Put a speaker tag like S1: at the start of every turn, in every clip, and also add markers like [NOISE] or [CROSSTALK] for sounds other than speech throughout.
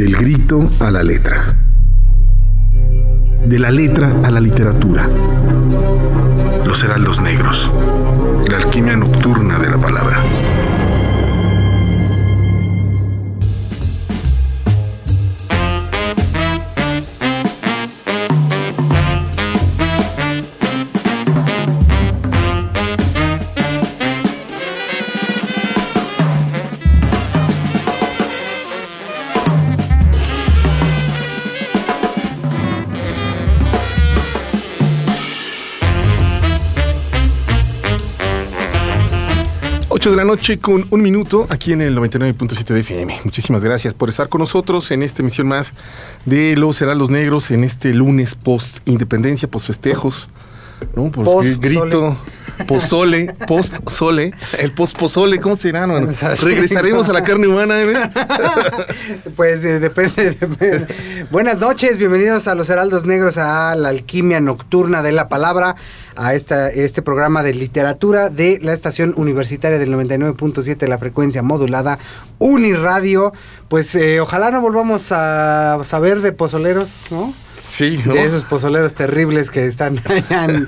S1: Del grito a la letra. De la letra a la literatura. Los heraldos negros. La alquimia nocturna de la palabra. La noche con un minuto aquí en el 99.7 de FM. Muchísimas gracias por estar con nosotros en esta emisión más de Los Heraldos Negros en este lunes post independencia, post festejos. ¿no?
S2: Post
S1: grito, pozole, post sole, el post pozole, ¿cómo será? no? [LAUGHS] Regresaremos a la carne humana, ¿eh? [LAUGHS]
S2: Pues eh, depende, depende. Buenas noches, bienvenidos a los Heraldos Negros, a la alquimia nocturna de la palabra, a esta, este programa de literatura de la estación universitaria del 99.7 de la frecuencia modulada Uniradio. Pues eh, ojalá no volvamos a saber de pozoleros, ¿no?
S1: Sí, ¿no?
S2: De esos pozoleros terribles que están [LAUGHS] allá en,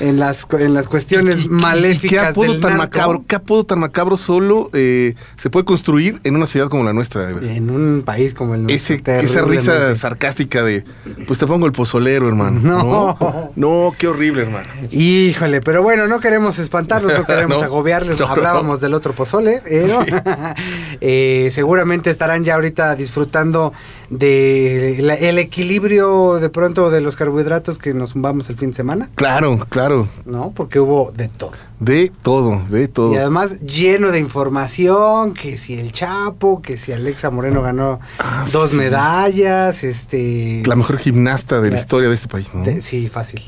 S2: en las, en las cuestiones
S1: ¿Y- y- y
S2: maléficas
S1: ¿Qué apodo
S2: del
S1: tan
S2: narco?
S1: macabro? ¿Qué apodo tan macabro solo eh, se puede construir en una ciudad como la nuestra?
S2: En un país como el nuestro.
S1: Ese, esa risa sarcástica de, pues te pongo el pozolero, hermano.
S2: No.
S1: No, no qué horrible, hermano.
S2: Híjole, pero bueno, no queremos espantarlos, no queremos [LAUGHS]
S1: No,
S2: agobiarles. Hablábamos del otro pozole, ¿eh. [LAUGHS] Eh, seguramente estarán ya ahorita disfrutando de el equilibrio de pronto de los carbohidratos que nos zumbamos el fin de semana,
S1: Claro, claro.
S2: ¿no? Porque hubo de todo.
S1: De todo, de todo.
S2: Y además lleno de información, que si el Chapo, que si Alexa Moreno ganó
S1: Ah,
S2: dos
S1: sí.
S2: medallas, este...
S1: La mejor gimnasta de la
S2: La-
S1: historia de este país, ¿no?
S2: de- sí, fácil.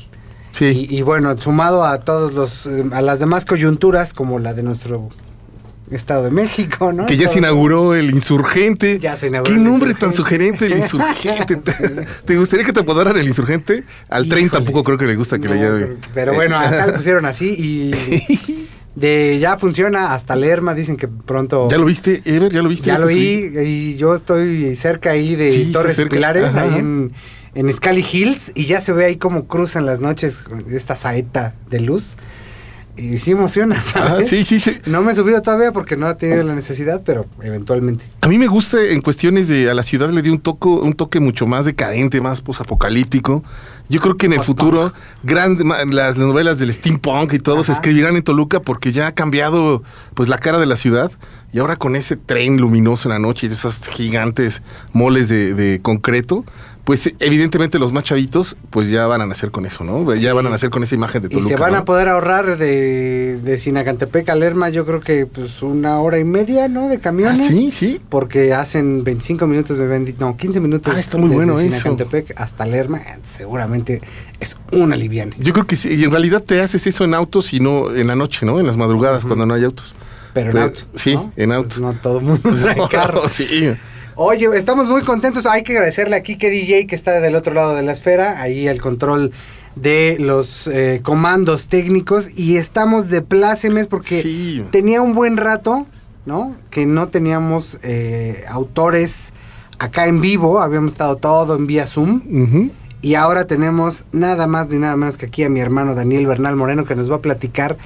S1: sí.
S2: Y, y bueno, sumado a todos los, eh, a las demás coyunturas, como la de nuestro Estado de México, ¿no?
S1: que ya se inauguró el insurgente.
S2: Ya se inauguró
S1: Qué
S2: el
S1: nombre
S2: Insurgente.
S1: tan sugerente, el insurgente. [LAUGHS]
S2: Sí.
S1: ¿Te gustaría que te apodaran el insurgente? Al tren
S2: Híjole.
S1: tampoco creo que le gusta que
S2: No,
S1: le llame.
S2: pero, pero bueno, acá le pusieron así y [LAUGHS] de ya funciona hasta Lerma, dicen que pronto...
S1: ¿Ya lo viste, Ever? ¿Ya lo viste?
S2: Ya lo vi y yo estoy cerca ahí de
S1: Sí,
S2: Torres. Pilares,
S1: Ajá,
S2: ahí en, en Scali Hills, y ya se ve ahí como cruzan las noches esta saeta de luz. Y sí emociona,
S1: Ah,
S2: ¿sabes?
S1: sí, sí, sí.
S2: No me he subido todavía porque no he tenido la necesidad, pero eventualmente.
S1: A mí me gusta en cuestiones de a la ciudad le dio un toque, un toque mucho más decadente, más posapocalíptico. Yo creo que en el futuro gran- las novelas del steampunk y todo se escribirán en Toluca porque ya ha cambiado pues la cara de la ciudad y ahora con ese tren luminoso en la noche y esos gigantes moles de, de concreto, pues evidentemente los más chavitos pues ya van a nacer con eso, ¿no? Ya
S2: Sí.
S1: van a nacer con esa imagen de
S2: Y
S1: Toluca.
S2: se van
S1: ¿no?
S2: a poder ahorrar de, de Sinacantepec a Lerma, yo creo que pues una hora y media, ¿no? De
S1: Ah,
S2: camiones.
S1: sí, sí.
S2: Porque hacen 25 minutos, no, 15 minutos.
S1: Ah, está muy
S2: desde
S1: bueno eso.
S2: Sinacantepec hasta Lerma, eh, seguramente es una liviana.
S1: Yo creo que sí, y en realidad te haces eso en autos y no en la noche, ¿no? En las madrugadas cuando no hay autos.
S2: Pero en
S1: Pero-
S2: auto.
S1: sí,
S2: ¿no?
S1: en
S2: Pues
S1: auto.
S2: no todo el mundo [LAUGHS] trae carro.
S1: sí.
S2: Oye, estamos muy contentos. Hay que agradecerle a Kike DJ que está del otro lado de la esfera, ahí el control de los eh, comandos técnicos y estamos de plácemes porque
S1: Sí.
S2: tenía un buen rato, ¿no? Que no teníamos eh, autores acá en vivo, habíamos estado todo en vía Zoom y ahora tenemos nada más ni nada menos que aquí a mi hermano Daniel Bernal Moreno que nos va a platicar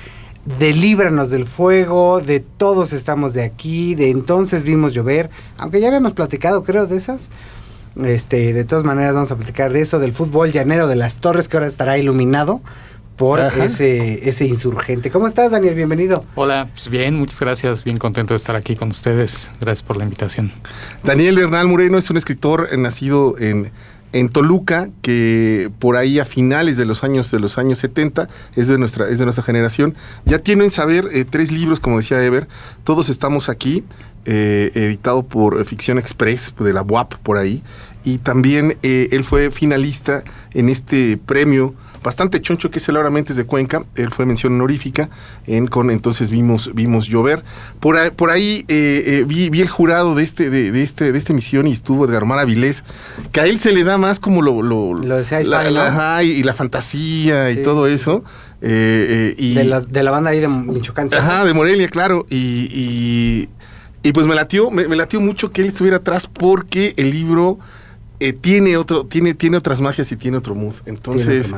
S2: de Líbranos del Fuego, de Todos estamos de aquí, de Entonces vimos llover, aunque ya habíamos platicado creo de esas. Este, de todas maneras vamos a platicar de eso, del fútbol llanero de las Torres que ahora estará iluminado por
S1: Ajá.
S2: ese, ese insurgente. ¿Cómo estás Daniel? Bienvenido.
S3: Hola, pues bien, muchas gracias, bien contento de estar aquí con ustedes. Gracias por la invitación.
S1: Daniel Bernal Moreno es un escritor eh, nacido en, en Toluca, que por ahí a finales de los años de los años 70 es de nuestra, es de nuestra generación. Ya tienen saber eh, tres libros, como decía Ever, todos estamos aquí, eh, editado por Ficción Express, de la UAP por ahí. Y también eh, él fue finalista en este premio bastante choncho que es el Ahora Mentes de Cuenca. Él fue mención honorífica en con entonces vimos vimos llover. Por ahí, por ahí eh, eh, vi, vi el jurado de este de, de este de esta emisión y estuvo Edgar Mar Avilés, que a él se le da más como lo lo,
S2: Lo
S1: la, la- ajá, y, la fantasía y todo
S2: sí,
S1: eso. Eh, eh, y,
S2: De, las, de la banda ahí de Michoacán.
S1: Ajá, de Morelia, claro. Y, y Y pues me latió, me, me latió mucho que él estuviera atrás porque el libro eh, tiene otro, tiene, tiene otras magias y tiene otro mood. Entonces,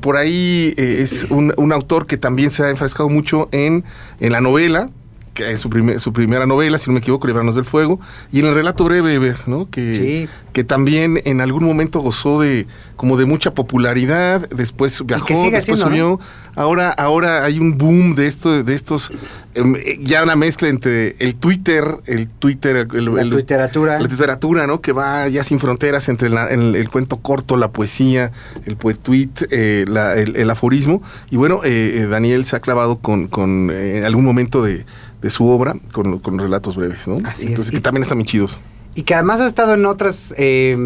S1: por ahí es un, un autor que también se ha enfrascado mucho en, en la novela, que es su, primer- su primera novela, si no me equivoco, Librarnos del Fuego, y en el relato breve, Eber, ¿no? Que,
S2: Sí.
S1: que también en algún momento gozó de como de mucha popularidad, después viajó, después subió. Ahora, ahora hay un boom de esto, de estos, em, eh, ya una mezcla entre el Twitter, el Twitter, el,
S2: La
S1: el-
S2: literatura.
S1: la literatura, ¿no? Que va ya sin fronteras entre la- el, el cuento corto, la poesía, el poetuit, eh, la- el, el aforismo. Y bueno, eh, eh, Daniel se ha clavado con, con eh, en algún momento de, de su obra con, con relatos breves, ¿no?
S2: Así es.
S1: Entonces,
S2: Y-
S1: que también están muy chidos.
S2: Y que además ha estado en otras, eh,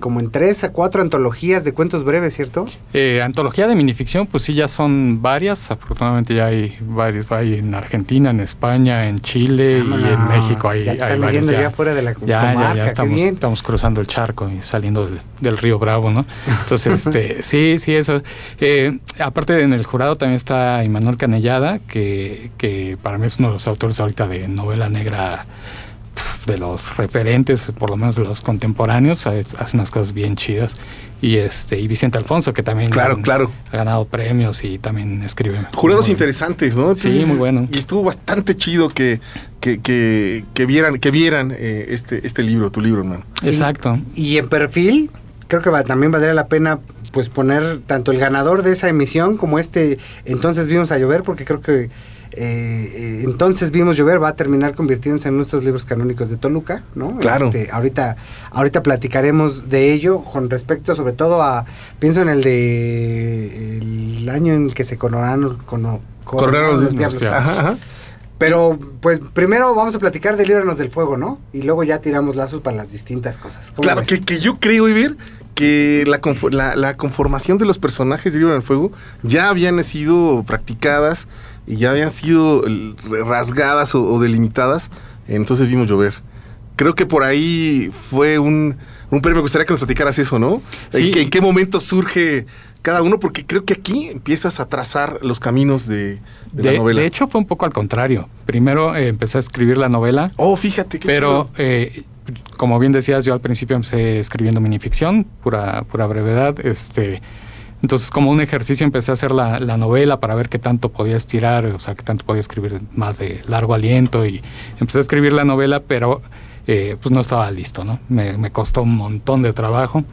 S2: como en tres a cuatro antologías de cuentos breves, ¿cierto?
S3: Eh, antología de minificción, pues sí, ya son varias. Afortunadamente ya hay varias. Hay en Argentina, en España, en Chile y en
S2: Vámonos.
S3: México. Hay,
S2: Ya te
S3: hay
S2: están
S3: varias
S2: leyendo ya fuera de la
S3: Ya, ya,
S2: comarca,
S3: ya estamos,
S2: bien.
S3: estamos cruzando el charco y saliendo del, del río Bravo, ¿no? Entonces, este, [LAUGHS] sí, sí, eso. Eh, aparte, en el jurado también está Imanol Canellada, que, que para mí es uno de los autores ahorita de novela negra de los referentes, por lo menos de los contemporáneos, hace unas cosas bien chidas. Y este, y Vicente Alfonso, que también
S1: Claro,
S3: han-
S1: claro.
S3: ha ganado premios y también escribe.
S1: Jurados
S3: muy-
S1: interesantes, ¿no?
S3: Sí, muy bueno.
S1: Y estuvo bastante chido que, que, que, que vieran, que vieran eh, este, este libro, tu libro, hermano.
S3: Exacto.
S2: Y en perfil, creo que va- también valdría la pena pues poner tanto el ganador de esa emisión como este Entonces vimos a llover, porque creo que eh, Entonces vimos llover va a terminar convirtiéndose en nuestros libros canónicos de Toluca, ¿no?
S1: Claro.
S2: Este, ahorita, ahorita platicaremos de ello con respecto sobre todo a, pienso en el de el año en que se coronaron,
S1: Coronaron los
S2: diablos.
S1: Ajá, ajá.
S2: Pero, pues, primero vamos a platicar de Líbranos del Fuego, ¿no? Y luego ya tiramos lazos para las distintas cosas. ¿Cómo
S1: Claro, que, que yo creo, Iber, que la, la, la conformación de los personajes de Libro del Fuego ya habían sido practicadas y ya habían sido rasgadas o, o delimitadas. Entonces vimos llover. Creo que por ahí fue un, un premio. Me gustaría que nos platicaras eso, ¿no?
S3: Sí.
S1: ¿En, qué, en qué momento surge cada uno? Porque creo que aquí empiezas a trazar los caminos de, de la novela.
S3: de hecho, fue un poco al contrario. Primero eh, empecé a escribir la novela,
S1: oh, fíjate qué
S3: pero eh, como bien decías, yo al principio empecé escribiendo minificción, pura, pura brevedad. Este, entonces, como un ejercicio, empecé a hacer la, la novela para ver qué tanto podía estirar, o sea, qué tanto podía escribir más de largo aliento. Y empecé a escribir la novela, pero eh, pues no estaba listo, ¿no? Me, me costó un montón de trabajo.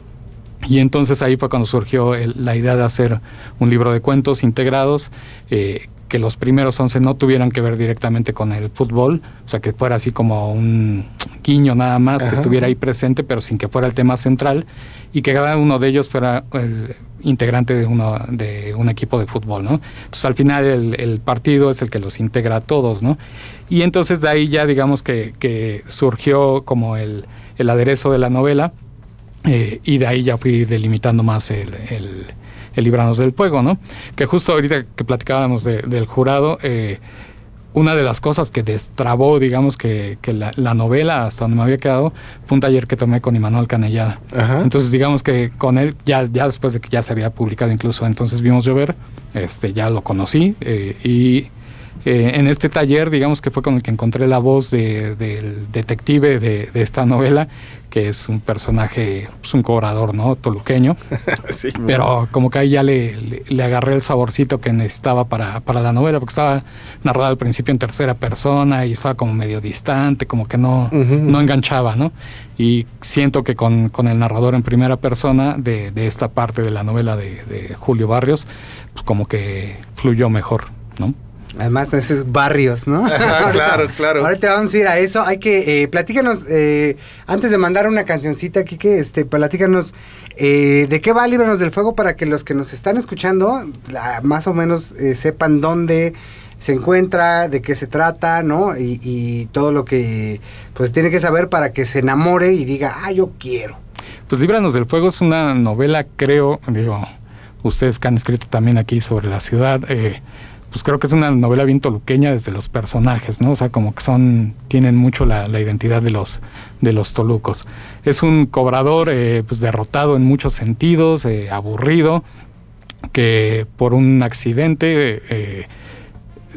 S3: Y entonces ahí fue cuando surgió el- la idea de hacer un libro de cuentos integrados, eh, que los primeros 11 no tuvieran que ver directamente con el fútbol, o sea, que fuera así como un guiño nada más,
S1: Ajá.
S3: que estuviera ahí presente, pero sin que fuera el tema central, y que cada uno de ellos fuera el integrante de, uno, de un equipo de fútbol, ¿no? Entonces al final el, partido es el que los integra a todos, ¿no? Y entonces de ahí ya digamos que, surgió como el, el aderezo de la novela, eh, y de ahí ya fui delimitando más el, el, Libranos del Fuego, ¿no? Que justo ahorita que platicábamos de- del jurado, eh, una de las cosas que destrabó, digamos, que, que la, la novela, hasta donde me había quedado, fue un taller que tomé con Imanuel Canellada.
S1: Ajá.
S3: Entonces, digamos que con él, ya, ya después de que ya se había publicado incluso Entonces Vimos Llover, este, ya lo conocí eh, y eh, en este taller, digamos que fue con el que encontré la voz de- del detective de, de esta novela, que es un personaje, pues un cobrador, ¿no? Toluqueño. [LAUGHS]
S1: Sí,
S3: Pero como que ahí ya le, le- le agarré el saborcito que necesitaba para, para la novela, porque estaba narrada al principio en tercera persona y estaba como medio distante, como que no, no enganchaba, ¿no? Y siento que con, con el narrador en primera persona de, de esta parte de la novela de, de Julio Barrios, pues como que fluyó mejor, ¿no?
S2: Además, esos barrios, ¿no?
S1: Ajá, [LAUGHS] claro, claro.
S2: Ahorita vamos a ir a eso. Hay que, eh, platícanos, eh, antes de mandar una cancioncita, Kike, este, platícanos eh, de qué va Líbranos del Fuego para que los que nos están escuchando la- más o menos eh, sepan dónde se encuentra, de qué se trata, ¿no? Y, y todo lo que pues tiene que saber para que se enamore y diga, ah, yo quiero.
S3: Pues Líbranos del Fuego es una novela, creo, digo, ustedes que han escrito también aquí sobre la ciudad, eh, pues creo que es una novela bien toluqueña desde los personajes, ¿no? O sea, como que son, tienen mucho la, la identidad de los, de los tolucos. Es un cobrador, eh, pues derrotado en muchos sentidos, eh, aburrido, que por un accidente eh,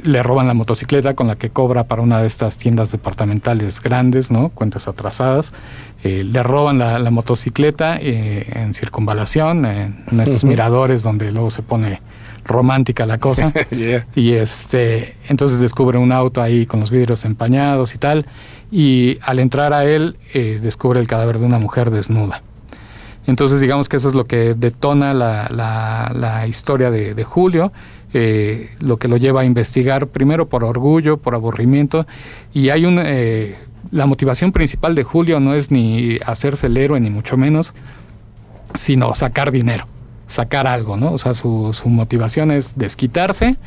S3: le roban la motocicleta con la que cobra para una de estas tiendas departamentales grandes, ¿no? Cuentas atrasadas. Eh, le roban la, motocicleta eh, en circunvalación, en, esos miradores donde luego se pone romántica la cosa. [LAUGHS] Y este, entonces descubre un auto ahí con los vidrios empañados y tal. Y al entrar a él, eh, descubre el cadáver de una mujer desnuda. Entonces digamos que eso es lo que detona la, la, historia de, de Julio eh, lo que lo lleva a investigar primero por orgullo, por aburrimiento, y hay un... Eh, la motivación principal de Julio no es ni hacerse el héroe, ni mucho menos, sino sacar dinero, sacar algo, ¿no? O sea, su, su motivación es desquitarse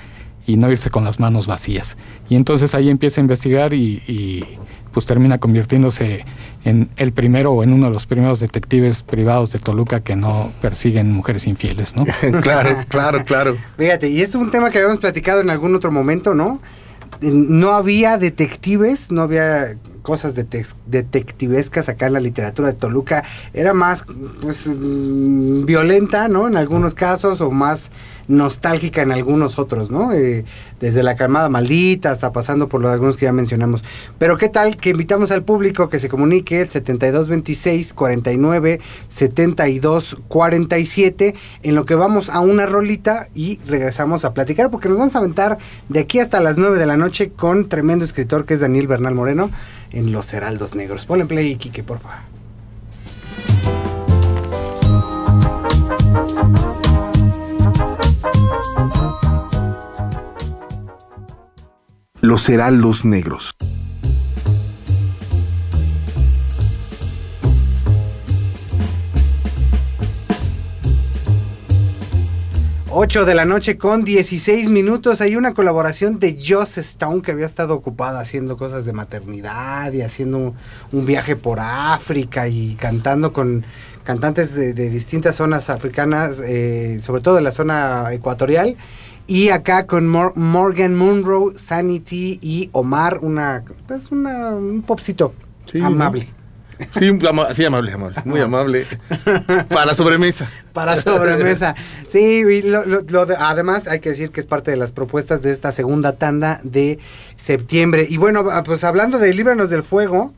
S3: y no irse con las manos vacías. Y entonces ahí empieza a investigar y, pues termina convirtiéndose en el primero o en uno de los primeros detectives privados de Toluca que no persiguen mujeres infieles, ¿no? [LAUGHS]
S1: claro, claro, claro.
S2: Fíjate, y es un tema que habíamos platicado en algún otro momento, ¿no? No había detectives, no había cosas detectivescas acá en la literatura de Toluca. Era más, pues, mm, violenta, ¿no? En algunos casos, o más nostálgica en algunos otros, ¿no? Eh, desde la calmada maldita hasta pasando por los algunos que ya mencionamos. Pero qué tal que invitamos al público que se comunique el 7226 49 72 47 en lo que vamos a una rolita y regresamos a platicar porque nos vamos a aventar de aquí hasta las 9 de la noche con tremendo escritor que es Daniel Bernal Moreno en Los Heraldos Negros. Ponle play, Kike, por favor.
S1: Los Heraldos Negros.
S2: 8 de la noche con 16 minutos. Hay una colaboración de Joss Stone que había estado ocupada haciendo cosas de maternidad y haciendo un, viaje por África y cantando con cantantes de, distintas zonas africanas, eh, sobre todo de la zona ecuatorial. Y acá con Morgan Monroe, Sanity y Omar, una, es una, un popcito amable.
S1: Sí, amable, amable, muy amable. Para sobremesa.
S2: Para sobremesa. Sí, además hay que decir que es parte de las propuestas de esta segunda tanda de septiembre. Y bueno, ah, pues hablando de Líbranos del Fuego,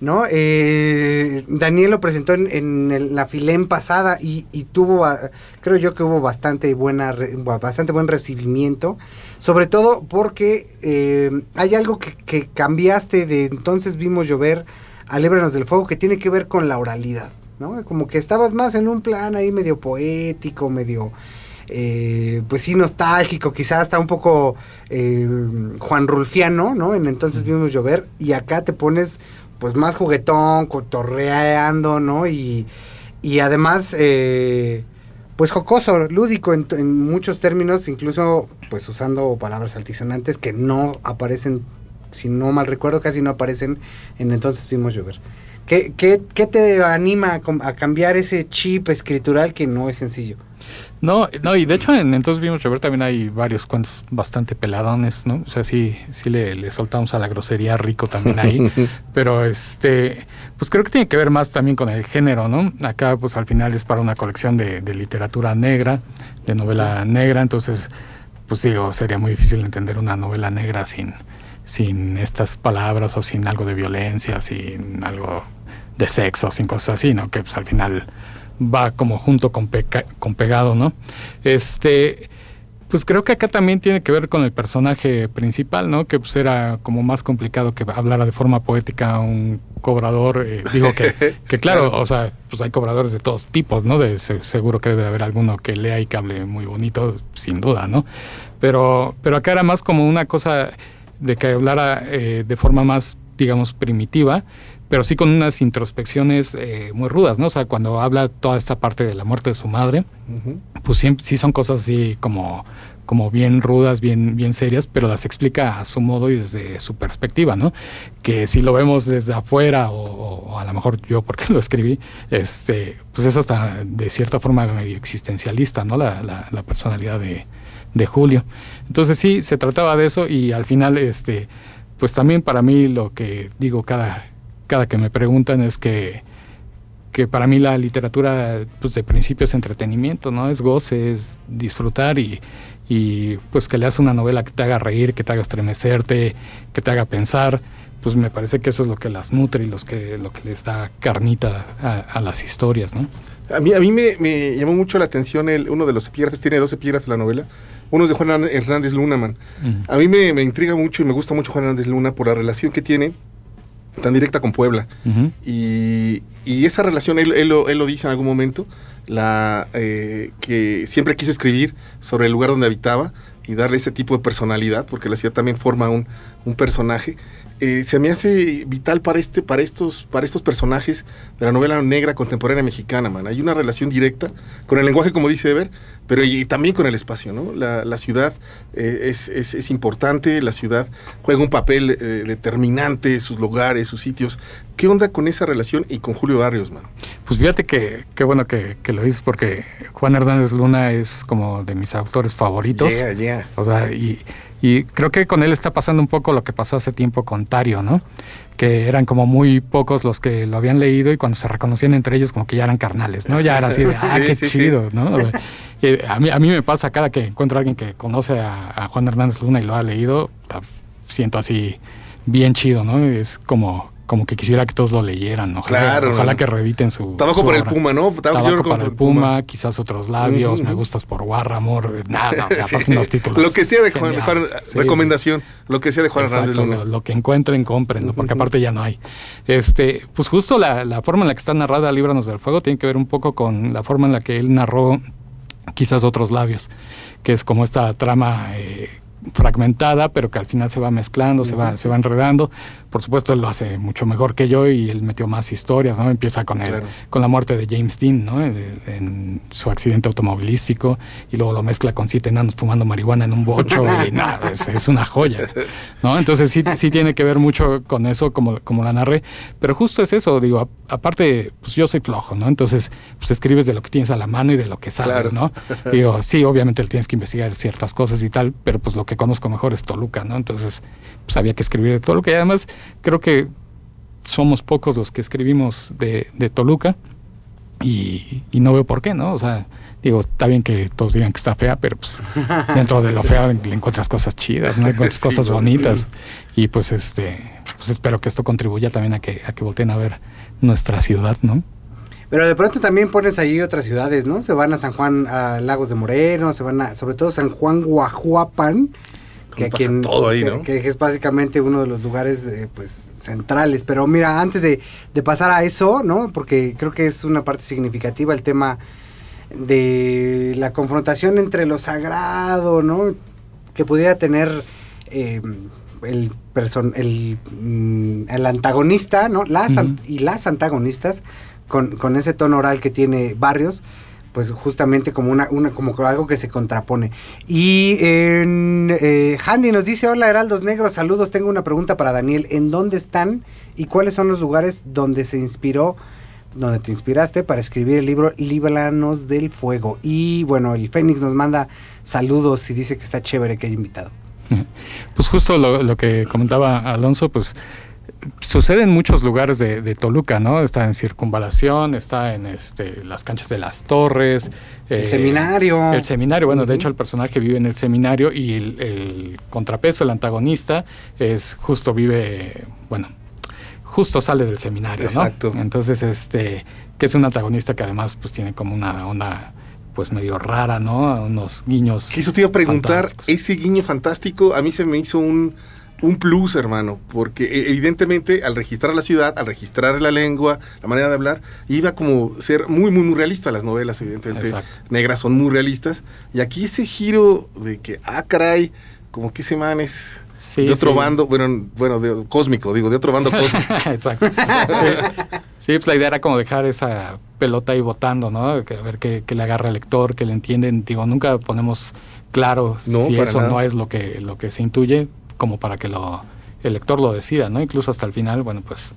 S2: ¿no? Eh, Daniel lo presentó en, la filén pasada y, tuvo, ah, creo yo que hubo bastante buena, bastante buen recibimiento, sobre todo porque eh, hay algo que, que cambiaste de entonces vimos llover a del Fuego que tiene que ver con la oralidad, ¿no? Como que estabas más en un plan ahí medio poético, medio... Eh, pues sí, nostálgico, quizás hasta un poco eh, Juan Rulfiano, ¿no? En entonces vimos llover y acá te pones pues más juguetón, cotorreando, ¿no? Y, y además, eh, pues jocoso, lúdico en, en, muchos términos, incluso pues usando palabras altisonantes que no aparecen si no mal recuerdo, casi no aparecen en Entonces Vimos Llover. ¿Qué, qué, qué te anima a, cambiar ese chip escritural que no es sencillo?
S3: No, no, y de hecho en Entonces Vimos Llover también hay varios cuentos bastante peladones, ¿no? O sea, sí, sí le, soltamos a la grosería rico también ahí, [LAUGHS] pero este, pues creo que tiene que ver más también con el género, ¿no? Acá pues al final es para una colección de, de literatura negra, de novela negra, entonces pues digo, sería muy difícil entender una novela negra sin sin estas palabras o sin algo de violencia, sin algo de sexo, sin cosas así, ¿no? Que pues al final va como junto con, con pegado, ¿no? Este, pues creo que acá también tiene que ver con el personaje principal, ¿no? Que pues era como más complicado que hablara de forma poética un cobrador. Eh, digo que, [LAUGHS] que claro, o sea, pues hay cobradores de todos tipos, ¿no? De, seguro que debe haber alguno que lea y que hable muy bonito, sin duda, ¿no? Pero, pero acá era más como una cosa de que hablara eh, de forma más, digamos, primitiva, pero sí con unas introspecciones eh, muy rudas, ¿no? O sea, cuando habla toda esta parte de la muerte de su madre, pues sí, sí, son cosas así como, como bien rudas, bien, bien serias, pero las explica a su modo y desde su perspectiva, ¿no? Que si lo vemos desde afuera, o, a lo mejor yo [LAUGHS] porque lo escribí, este, pues es hasta de cierta forma medio existencialista, ¿no? La, la, la personalidad de, de Julio. Entonces sí, se trataba de eso y al final, este, pues también para mí lo que digo cada, cada que me preguntan es que, que para mí la literatura, pues de principio es entretenimiento, ¿no? Es goce, es disfrutar y, y pues que le hace una novela que te haga reír, que te haga estremecerte, que te haga pensar, pues me parece que eso es lo que las nutre y los que, lo que les da carnita a, las historias, ¿no?
S1: A mí, a mí me, llamó mucho la atención el, uno de los epígrafes, tiene dos epígrafes la novela, uno es de Juan Hernández Luna, man. A mí me, intriga mucho y me gusta mucho Juan Hernández Luna por la relación que tiene tan directa con Puebla. y, esa relación, él, él, lo, dice en algún momento, la eh, que siempre quiso escribir sobre el lugar donde habitaba y darle ese tipo de personalidad, porque la ciudad también forma un, un personaje. Eh, se me hace vital para este para estos para estos personajes de la novela negra contemporánea mexicana man. Hay una relación directa con el lenguaje como dice Eber pero y, también con el espacio no la, ciudad eh, es, es, importante la ciudad juega un papel eh, determinante sus lugares sus sitios. Qué onda con esa relación y con Julio Barrios man
S3: pues fíjate que qué bueno que, lo dices porque Juan Hernández Luna es como de mis autores favoritos.
S1: Yeah, yeah.
S3: o sea y y creo que con él está pasando un poco lo que pasó hace tiempo con Tario, ¿no? Que eran como muy pocos los que lo habían leído y cuando se reconocían entre ellos como que ya eran carnales, ¿no? Ya era así de, [LAUGHS] ah, qué chido, ¿no? a, mí, a mí me pasa cada que encuentro a alguien que conoce a, Juan Hernández Luna y lo ha leído, siento así bien chido, ¿no? Es como, como que quisiera que todos lo leyeran. Ojalá, claro, ojalá que reediten su.
S1: Tabaco por el Puma, ¿no?
S3: Tabaco, por el Puma, quizás otros labios, me gustas por Guarra, amor. Nada, [LAUGHS] no, los títulos.
S1: Lo que sea de Juan, recomendación, lo que sea de Juan Hernández Luna.
S3: Lo, que encuentren, compren, porque aparte ya no hay. Este, pues justo la, la forma en la que está narrada Líbranos del Fuego tiene que ver un poco con la forma en la que él narró quizás otros labios, que es como esta trama. Eh, fragmentada, pero que al final se va mezclando, se va, se va enredando. Por supuesto, él lo hace mucho mejor que yo y él metió más historias, ¿no? Empieza con, el, con la muerte de James Dean, ¿no? En, su accidente automovilístico y luego lo mezcla con siete enanos fumando marihuana en un bocho y [LAUGHS] nada, es, una joya, ¿no? Entonces sí, sí tiene que ver mucho con eso, como, como la narré, pero justo es eso, digo, aparte, pues yo soy flojo, ¿no? Entonces, pues escribes de lo que tienes a la mano y de lo que sabes, ¿no? [LAUGHS] Digo, sí, obviamente tienes que investigar ciertas cosas y tal, pero pues lo que conozco mejor es Toluca, ¿no? Entonces, pues había que escribir de Toluca y además creo que somos pocos los que escribimos de, Toluca y, no veo por qué, ¿no? O sea, digo, está bien que todos digan que está fea, pero pues [LAUGHS] dentro de lo feo le encuentras cosas chidas, ¿no? Encuentras cosas bonitas y pues este, pues espero que esto contribuya también a que, a que volteen a ver nuestra ciudad, ¿no?
S2: Pero de pronto también pones ahí otras ciudades, ¿no? Se van a San Juan, a Lagos de Moreno, se van a, sobre todo San Juan Guajuapan, que, aquí todo ahí, ¿no? que, es básicamente uno de los lugares eh, pues centrales. Pero mira, antes de, pasar a eso, ¿no? Porque creo que es una parte significativa el tema de la confrontación entre lo sagrado, ¿no? Que pudiera tener eh, el, person el, mm, el antagonista, ¿no? Las y las antagonistas con, con ese tono oral que tiene Barrios pues justamente como una, una como algo que se contrapone. Y en eh, Handy nos dice, hola Heraldos Negros, saludos, tengo una pregunta para Daniel, ¿en dónde están y cuáles son los lugares donde se inspiró, donde te inspiraste para escribir el libro Líbranos del Fuego? Y bueno, el Fénix nos manda saludos y dice que está chévere que haya invitado. [LAUGHS]
S3: Pues justo lo, lo que comentaba Alonso, pues sucede en muchos lugares de, Toluca, ¿no? Está en Circunvalación, está en este, las canchas de las torres.
S2: El eh, seminario.
S3: El seminario, bueno, de hecho el personaje vive en el seminario y el, contrapeso, el antagonista, es justo vive, bueno, justo sale del seminario, Exacto. Entonces, este, que es un antagonista que además pues tiene como una onda pues medio rara, ¿no? Unos guiños.
S1: eso te iba a preguntar, ese guiño fantástico a mí se me hizo un un plus, hermano, porque e, evidentemente al registrar la ciudad, al registrar la lengua, la manera de hablar, iba como ser muy, muy, muy realista. Las novelas, evidentemente, negras son muy realistas. Y aquí ese giro de que, ah, caray, como que ese man es de otro bando, bueno, bueno, de, cósmico, digo, de otro bando [LAUGHS] cósmico. Exacto.
S3: Sí. pues la idea era como dejar esa pelota ahí votando, ¿no? a ver qué, le agarra al lector, que le entienden. Digo, nunca ponemos claro si eso no es lo que, lo que se intuye, como para que lo, el lector lo decida, ¿no? Incluso hasta el final, bueno, pues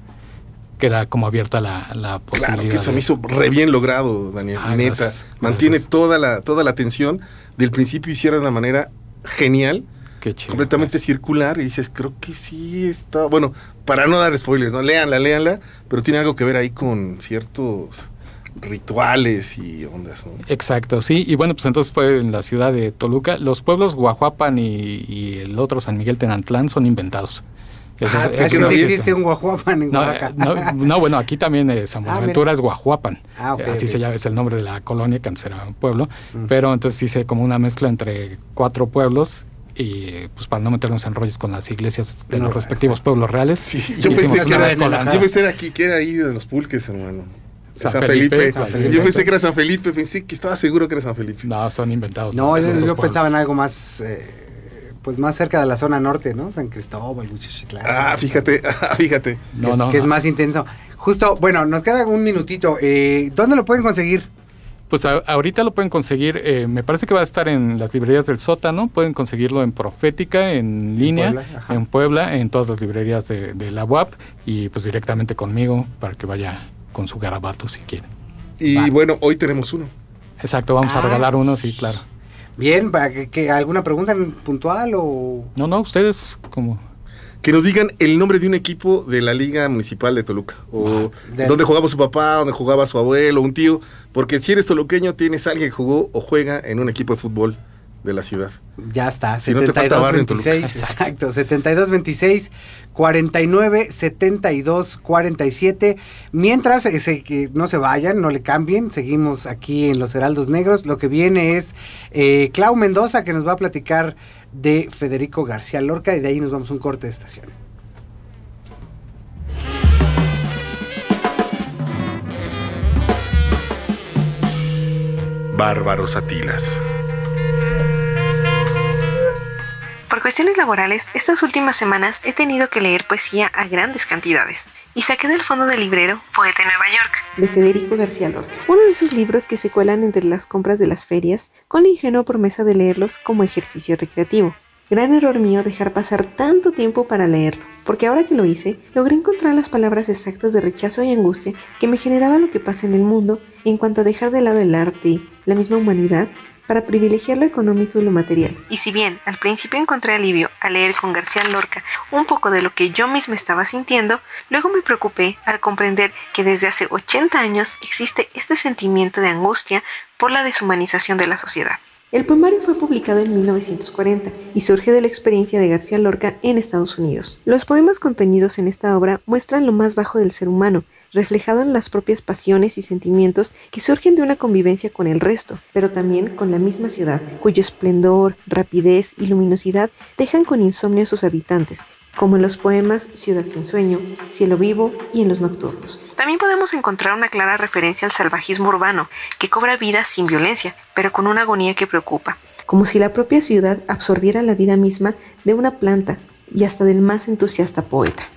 S3: queda como abierta la, la posibilidad.
S1: Claro, que se me hizo re bien logrado, Daniel, ah, neta. Mantiene toda la, toda la atención del principio y cierra de una manera genial. Qué chido, completamente pues. circular y dices, creo que sí está, bueno, para no dar spoilers, ¿no? Léanla, léanla, pero tiene algo que ver ahí con ciertos rituales y ondas. ¿no?
S3: Exacto, sí. Y bueno, pues entonces fue en la ciudad de Toluca. Los pueblos Guajuapan y, y el otro San Miguel Tenantlán son inventados.
S2: Eso Ah,
S3: es-
S2: que
S3: no
S2: existe. un Guajuapan en
S3: No, eh, no, no, bueno, aquí también eh, San
S2: Ah,
S3: Buenaventura es Guajuapan.
S2: Ah, ok,
S3: Eh, Así se llama, es el nombre de la colonia, que antes era un pueblo. Pero entonces hice como una mezcla entre cuatro pueblos y pues para no meternos en rollos con las iglesias de
S2: No,
S3: los respectivos pueblos reales.
S1: Sí, yo pensé que era, yo pensé aquí, que era ahí de los pulques, hermano.
S3: San
S1: San,
S3: Felipe,
S1: Felipe.
S3: San Felipe.
S1: Yo pensé que era San Felipe, pensé que estaba seguro que era San Felipe.
S3: No, son inventados.
S2: No, yo, pensaba en algo más, eh, pues más cerca de la zona norte, ¿no? San Cristóbal, Huichichitlán.
S1: Ah, fíjate, [LAUGHS] ah, fíjate.
S2: que,
S3: No,
S2: es,
S3: no,
S2: que es más intenso. Justo, bueno, nos queda un minutito. Eh, ¿Dónde lo pueden conseguir?
S3: Pues a- ahorita lo pueden conseguir, eh, me parece que va a estar en las librerías del sótano, pueden conseguirlo en Profética, en línea,
S2: Puebla,
S3: en Puebla, en todas las librerías de, de la UAP y pues directamente conmigo para que vaya con su garabato si quieren.
S1: Y
S2: Va.
S1: bueno, hoy tenemos uno.
S3: Exacto, vamos
S2: Ah.
S3: a regalar uno, sí, claro.
S2: Bien, para que, que- alguna pregunta puntual o
S3: No, no, ustedes como...
S1: Que nos digan el nombre de un equipo de la Liga Municipal de Toluca. O
S2: de-
S1: dónde jugaba su papá, dónde jugaba su abuelo, un tío. Porque si eres toluqueño, tienes alguien que jugó o juega en un equipo de fútbol de la ciudad.
S2: ya está.
S1: Si no te falta barrio en Toluca.
S2: 26, [LAUGHS] exacto. 72 26 49 72 47. Mientras ese, que no se vayan, no le cambien. Seguimos aquí en Los Heraldos Negros. Lo que viene es eh, Clau Mendoza que nos va a platicar de Federico García Lorca y de ahí nos vamos a un corte de estación.
S1: Bárbaros Atilas.
S4: Por cuestiones laborales, estas últimas semanas he tenido que leer poesía a grandes cantidades y saqué del fondo del librero Poeta en Nueva York de Federico García Lorca, uno de esos libros que se cuelan entre las compras de las ferias con la ingenua promesa de leerlos como ejercicio recreativo. Gran error mío dejar pasar tanto tiempo para leerlo, porque ahora que lo hice, logré encontrar las palabras exactas de rechazo y angustia que me generaba lo que pasa en el mundo en cuanto a dejar de lado el arte, la misma humanidad, para privilegiar lo económico y lo material. Y si bien al principio encontré alivio al leer con García Lorca un poco de lo que yo misma estaba sintiendo, luego me preocupé al comprender que desde hace 80 años existe este sentimiento de angustia por la deshumanización de la sociedad. El poemario fue publicado en 1940 y surge de la experiencia de García Lorca en Estados Unidos. Los poemas contenidos en esta obra muestran lo más bajo del ser humano, reflejado en las propias pasiones y sentimientos que surgen de una convivencia con el resto, pero también con la misma ciudad, cuyo esplendor, rapidez y luminosidad dejan con insomnio a sus habitantes, como en los poemas Ciudad sin sueño, Cielo vivo y en los nocturnos. También podemos encontrar una clara referencia al salvajismo urbano, que cobra vida sin violencia, pero con una agonía que preocupa, como si la propia ciudad absorbiera la vida misma de una planta y hasta del más entusiasta poeta.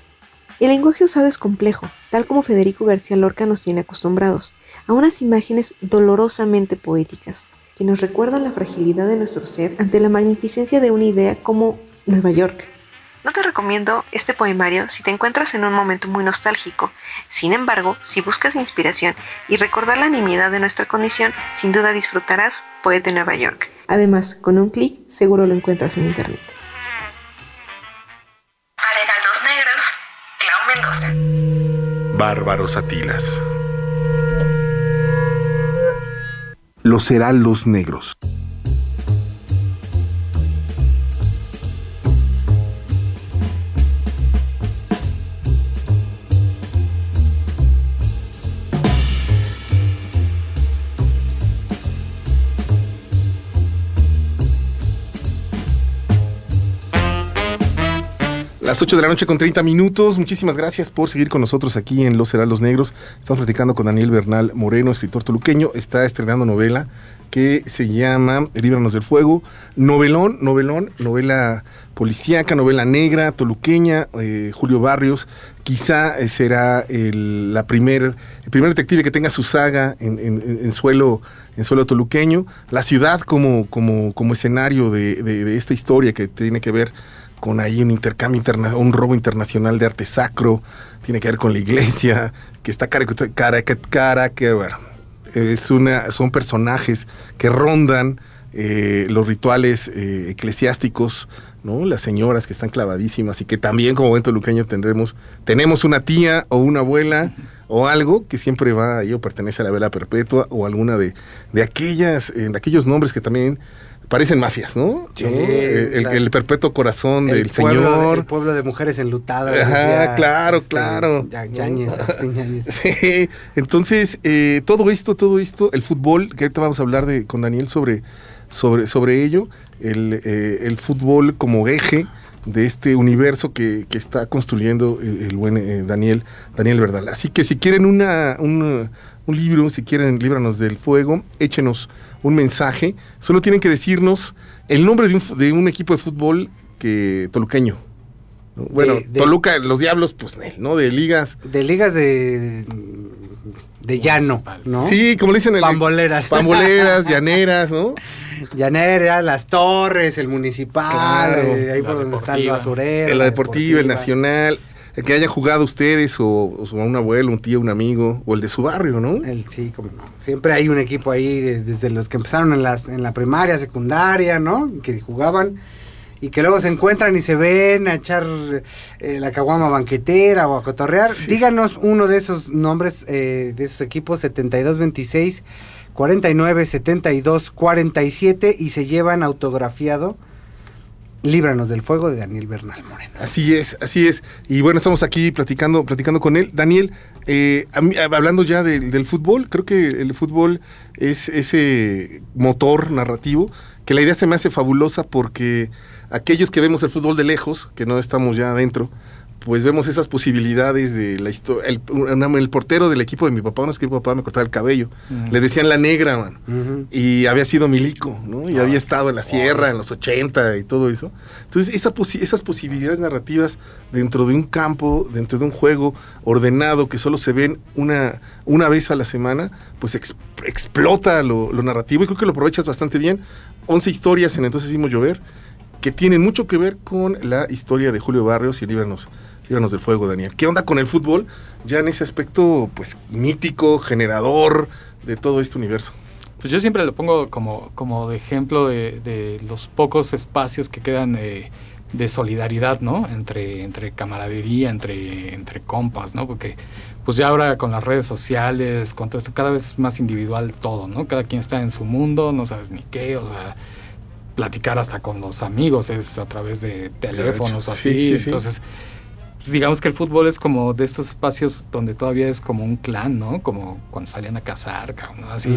S4: El lenguaje usado es complejo, tal como Federico García Lorca nos tiene acostumbrados, a unas imágenes dolorosamente poéticas, que nos recuerdan la fragilidad de nuestro ser ante la magnificencia de una idea como Nueva York. No te recomiendo este poemario si te encuentras en un momento muy nostálgico. Sin embargo, si buscas inspiración y recordar la nimiedad de nuestra condición, sin duda disfrutarás Poeta de Nueva York. Además, con un clic seguro lo encuentras en internet. Mendoza.
S1: Bárbaros Atilas. Los Negros. Las 8 de la noche con 30 minutos. Muchísimas gracias por seguir con nosotros aquí en Los Heraldos Negros. Estamos platicando con Daniel Bernal Moreno, escritor toluqueño. Está estrenando novela que se llama Líbranos del Fuego. Novelón, novelón, novela policíaca, novela negra, toluqueña. eh, Julio Barrios quizá eh, será el, la primer, el primer detective que tenga su saga en, en- suelo, en suelo toluqueño. La ciudad como, como, como escenario de- de esta historia que tiene que ver con ahí un intercambio interna un robo internacional de arte sacro, tiene que ver con la iglesia, que está cara, cara, cara que bueno, es una, son personajes que rondan eh, los rituales eh, eclesiásticos, ¿no? Las señoras que están clavadísimas y que también como buen toluqueño tendremos, tenemos una tía o una abuela o algo que siempre va ahí o pertenece a la vela perpetua o alguna de, de aquellas, de aquellos nombres que también parecen mafias, ¿no? El, perpetuo corazón del Señor.
S2: el pueblo de mujeres enlutadas.
S1: Ajá, claro, este, claro. [LAUGHS] sí, entonces, eh, todo esto, todo esto, el fútbol, que ahorita vamos a hablar de, con Daniel sobre, sobre, sobre ello, el, eh, el fútbol como eje de este universo que, que está construyendo el, buen eh, Daniel, Daniel Verdal. Así que si quieren una, un, un libro, si quieren líbranos del fuego, échenos un mensaje. Solo tienen que decirnos el nombre de un, de un equipo de fútbol que toluqueño. Bueno, Toluca, los Diablos, pues, ¿no? De ligas.
S2: De ligas de, de llano, ¿no?
S1: Sí, como le dicen. El,
S2: pamboleras.
S1: Pamboleras, llaneras, ¿no? [LAUGHS]
S2: Llaneras, las torres, el municipal, eh, ahí por donde está el basurero.
S1: La, deportiva, el nacional el que haya jugado ustedes o, un abuelo, un tío, un amigo o el de su barrio, ¿no?
S2: El, sí, como no. Siempre hay un equipo ahí desde los que empezaron en, las, en la primaria, secundaria, ¿no? Que jugaban y que luego se encuentran y se ven a echar eh, la caguama banquetera o a cotorrear. Díganos uno de esos nombres eh, de esos equipos, 7226 49 72 47 y se llevan autografiado Líbranos del fuego de Daniel Bernal Moreno.
S1: Así es, así es. Y bueno, estamos aquí platicando, platicando con él. Daniel, eh, hablando ya del fútbol, creo que el fútbol es ese motor narrativo, que la idea se me hace fabulosa porque aquellos que vemos el fútbol de lejos, que no estamos ya adentro, pues vemos esas posibilidades de la historia. El, el, portero del equipo de mi papá, no es que mi papá me cortaba el cabello, le decían la negra, man. Y había sido milico, ¿no? Y había estado en la sierra en los 80 y todo eso. Entonces, esa esas posibilidades narrativas dentro de un campo, dentro de un juego ordenado que solo se ven una, una vez a la semana, pues explota lo, lo narrativo y creo que lo aprovechas bastante bien. 11 historias en Entonces Vimos Llover que tienen mucho que ver con la historia de Julio Barrios y Líbranos Líbranos del Fuego, Daniel. ¿Qué onda con el fútbol? Ya en ese aspecto, pues, mítico, generador de todo este universo.
S3: Pues yo siempre lo pongo como, como de ejemplo de, los pocos espacios que quedan de, solidaridad, ¿no? Entre, entre camaradería, entre, entre compas, ¿no? Porque pues ya ahora con las redes sociales, con todo esto, cada vez es más individual todo, ¿no? Cada quien está en su mundo, no sabes ni qué, o sea, platicar hasta con los amigos es a través de teléfonos o así, entonces pues digamos que el fútbol es como de estos espacios donde todavía es como un clan, ¿no? Como cuando salían a cazar, ¿no? así.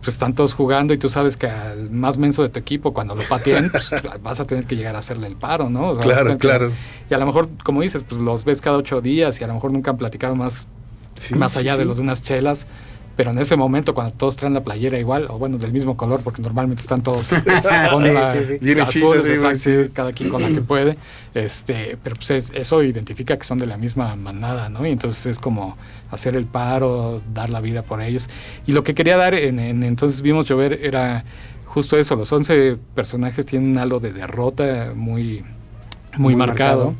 S3: Pues están todos jugando y tú sabes que al más menso de tu equipo, cuando lo pateen, pues [LAUGHS] vas a tener que llegar a hacerle el paro, ¿no?
S1: claro, claro.
S3: y a lo mejor, como dices, pues los ves cada ocho días y a lo mejor nunca han platicado más, más allá de los de unas chelas pero en ese momento cuando todos traen la playera igual, o bueno, del mismo color, porque normalmente están todos con la, cada quien con la que puede, este, pero pues eso identifica que son de la misma manada, ¿no? Y entonces es como hacer el paro, dar la vida por ellos. Y lo que quería dar en, en entonces vimos llover era justo eso, los 11 personajes tienen halo de derrota muy muy, marcado,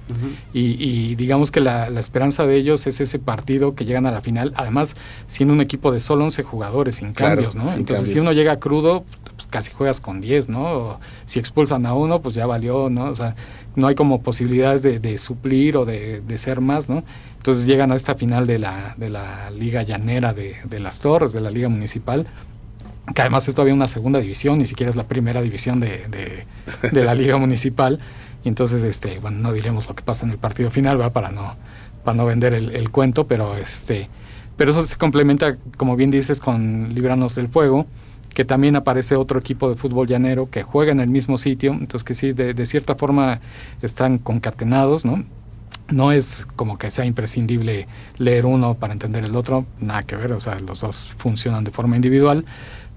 S3: y, digamos que la, esperanza de ellos es ese partido que llegan a la final, además siendo un equipo de solo 11 jugadores sin cambios, ¿no? Entonces si uno llega crudo, pues casi juegas con 10, ¿no? si expulsan a uno, pues ya valió, ¿no? O sea, no hay como posibilidades de, suplir o de, ser más, ¿no? Entonces llegan a esta final de la, de la Liga Llanera de, de las Torres, de la Liga Municipal, que además es todavía una segunda división, ni siquiera es la primera división de, de la Liga Municipal. Y entonces, este, bueno, no diremos lo que pasa en el partido final, ¿va? Para no, para no vender el, cuento, pero este, pero eso se complementa, como bien dices, con Libranos del Fuego, que también aparece otro equipo de fútbol llanero que juega en el mismo sitio, entonces que sí, de, de cierta forma están concatenados, ¿no? No es como que sea imprescindible leer uno para entender el otro, nada que ver, o sea, los dos funcionan de forma individual,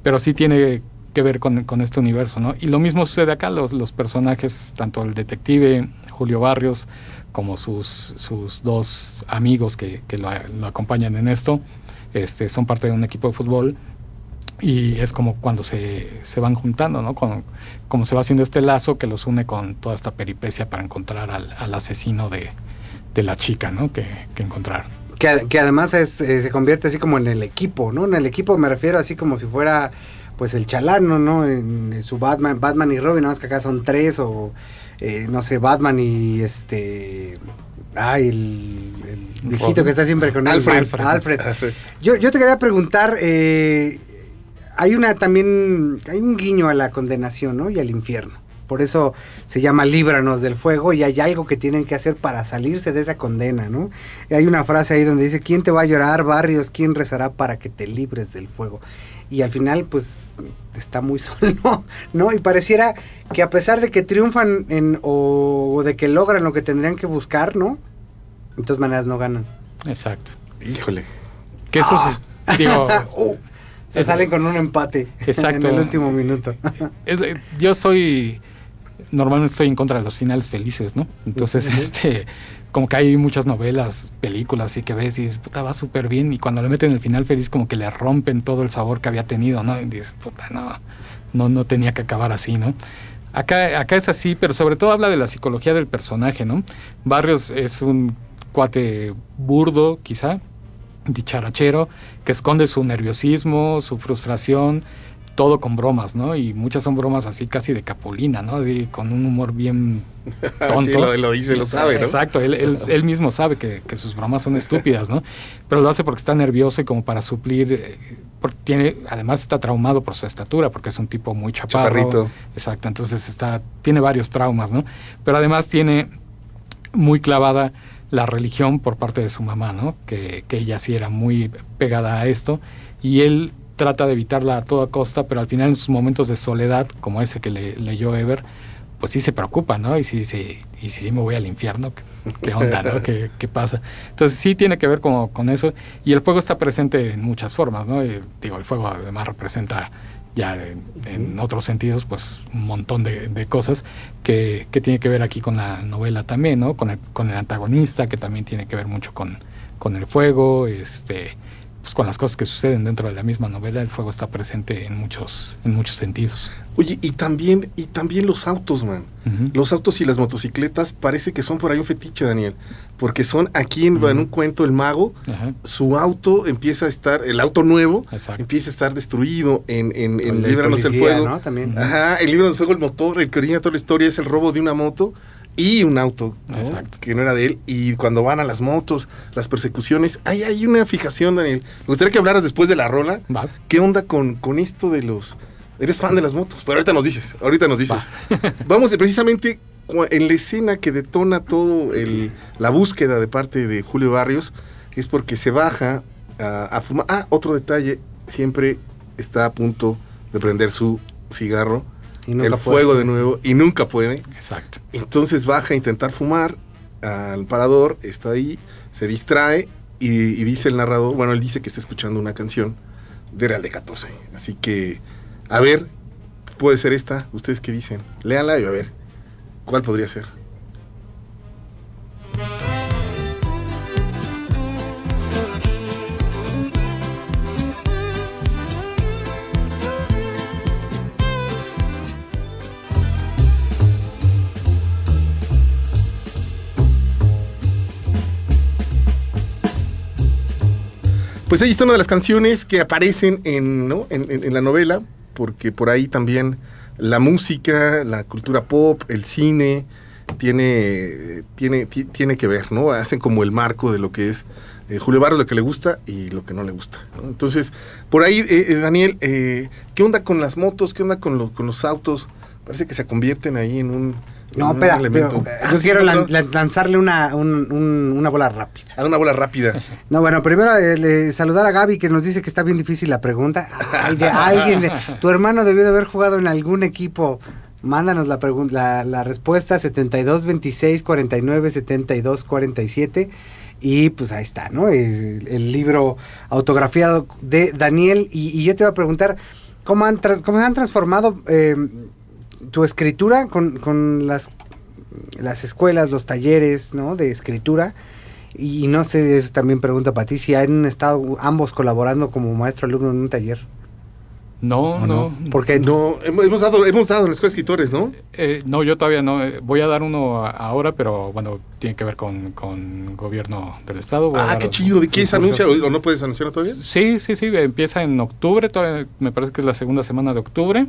S3: pero sí tiene que ver con, con, este universo, ¿no? Y lo mismo sucede acá, los, los personajes, tanto el detective Julio Barrios como sus, sus dos amigos que, que lo, acompañan en esto, este, son parte de un equipo de fútbol y es como cuando se, se van juntando, ¿no? como se va haciendo este lazo que los une con toda esta peripecia para encontrar al, al asesino de, de, la chica, ¿no? Que, que encontrar.
S2: Que, que además es, eh, se convierte así como en el equipo, ¿no? En el equipo me refiero así como si fuera pues el chalano, ¿no? En, su Batman, Batman y Robin, nada más que acá son tres, o eh, no sé, Batman y este Ay, el, el viejito que está siempre con él.
S1: Alfred.
S2: Alfred. Yo, yo te quería preguntar, eh, hay una también, hay un guiño a la condenación, ¿no? Y al infierno. Por eso se llama líbranos del fuego y hay algo que tienen que hacer para salirse de esa condena, ¿no? Y hay una frase ahí donde dice, ¿quién te va a llorar, barrios? ¿Quién rezará para que te libres del fuego? Y al final, pues, está muy [LAUGHS] solo, ¿no? Y pareciera que a pesar de que triunfan en, o, o de que logran lo que tendrían que buscar, ¿no? De todas maneras no ganan.
S3: Exacto.
S1: Híjole.
S3: Que eso es, digo, [LAUGHS]
S2: Uh, se
S3: Es-
S2: salen con un empate
S3: Exacto.
S2: en el último minuto.
S3: es- yo soy normalmente estoy en contra de los finales felices, ¿no? Entonces, este, como que hay muchas novelas, películas y que ves y dices, puta, va súper bien y cuando le meten el final feliz como que le rompen todo el sabor que había tenido, ¿no? Y dices, puta, no, no, no tenía que acabar así, ¿no? Acá, acá es así, pero sobre todo habla de la psicología del personaje, ¿no? Barrios es un cuate burdo, quizá, dicharachero, que esconde su nerviosismo, su frustración, todo con bromas, ¿no? Y muchas son bromas así casi de capulina, ¿no? Con un humor bien [LAUGHS] tonto.
S1: Sí, lo, lo dice, lo sabe, ¿no?
S3: Exacto, él, él- él mismo sabe que, que sus bromas son estúpidas, ¿no? Pero lo hace porque está nervioso y como para suplir, eh, porque tiene, además está traumado por su estatura, porque es un tipo muy chaparro.
S1: Chaparrito.
S3: Exacto, entonces está, tiene varios traumas, ¿no? Pero además tiene muy clavada la religión por parte de su mamá, ¿no? Que, que ella sí era muy pegada a esto y él trata de evitarla a toda costa, pero al final en sus momentos de soledad, como ese que le, leyó Ever, pues sí se preocupa, ¿no? Y sí dice, ¿y si sí me voy al infierno? ¿Qué, qué onda, no? ¿Qué, qué pasa? Entonces sí tiene que ver como, con eso y el fuego está presente en muchas formas, ¿no? Y, digo, el fuego además representa ya en, en otros sentidos, pues un montón de, de cosas que, que tiene que ver aquí con la novela también, ¿no? Con el, con el antagonista, que también tiene que ver mucho con, con el fuego, este, pues con las cosas que suceden dentro de la misma novela, el fuego está presente en muchos, en muchos sentidos.
S1: Oye, y también, y también los autos, man. Los autos y las motocicletas parece que son por ahí un fetiche, Daniel. Porque son aquí en, en un cuento, el mago,
S3: Ajá,
S1: su auto empieza a estar, el auto nuevo,
S3: exacto.
S1: empieza a estar destruido en, en, en
S2: El del
S1: Líbranos el Fuego.
S2: ¿no? También.
S1: Ajá, el Líbranos del Fuego, el motor, el que origina toda la historia es el robo de una moto y un auto, ¿no?
S3: Exacto.
S1: que no era de él. Y cuando van a las motos, las persecuciones, ahí hay una fijación, Daniel. Me gustaría que hablaras después de la rola.
S3: Va.
S1: ¿Qué onda con, con esto de los... Eres fan de las motos, pero ahorita nos dices, ahorita nos dices. [LAUGHS] Vamos de precisamente en la escena que detona todo el, la búsqueda de parte de Julio Barrios, es porque se baja a, a fumar. Ah, otro detalle, siempre está a punto de prender su cigarro, El
S2: puede.
S1: fuego de nuevo, y nunca puede.
S3: Exacto.
S1: Entonces baja a intentar fumar al parador, está ahí, se distrae y, y dice el narrador, bueno, él dice que está escuchando una canción de Real de 14. Así que, a ver, puede ser esta, ustedes qué dicen, léanla y a ver, ¿cuál podría ser? Pues ahí está una de las canciones que aparecen en, la novela, porque por ahí también la música, la cultura pop, el cine, tiene, tiene, ti- tiene que ver, ¿no? Hacen como el marco de lo que es eh, Julio Barros, lo que le gusta y lo que no le gusta. Entonces, por ahí, eh, eh, Daniel, ¿qué onda con las motos? ¿Qué onda con, lo- con los autos? Parece que se convierten ahí en un,
S2: No,
S1: un
S2: espera, pero, eh,
S1: Ah,
S2: yo quiero lan- lanzarle una, un- un- una bola rápida.
S1: Ah, una bola rápida. [LAUGHS]
S2: No, bueno, primero eh, le- saludar a Gaby que nos dice que está bien difícil la pregunta. Ay, de [LAUGHS] alguien, tu hermano debió de haber jugado en algún equipo. Mándanos la, la, la respuesta 72 26 49 72 47 y pues ahí está, ¿no? El, el libro autografiado de Daniel y, y yo te voy a preguntar cómo han, tras- cómo han transformado eh, tu escritura con, con las, las escuelas, los talleres, ¿no? De escritura. Y no sé, eso también pregunta para ti, si han estado ambos colaborando como maestro-alumno en un taller.
S3: No,
S2: ¿O
S3: no.
S2: Porque
S1: No, hemos dado, hemos dado en la escuela de escritores, ¿no?
S3: Eh, no, yo todavía no. eh, Voy a dar uno ahora, pero bueno, tiene que ver con, con gobierno del estado. Voy
S1: Ah, qué chido. ¿De quién se anuncia o o no puedes anunciarlo todavía?
S3: Sí, sí, sí, empieza en octubre, todavía me parece que es la segunda semana de octubre.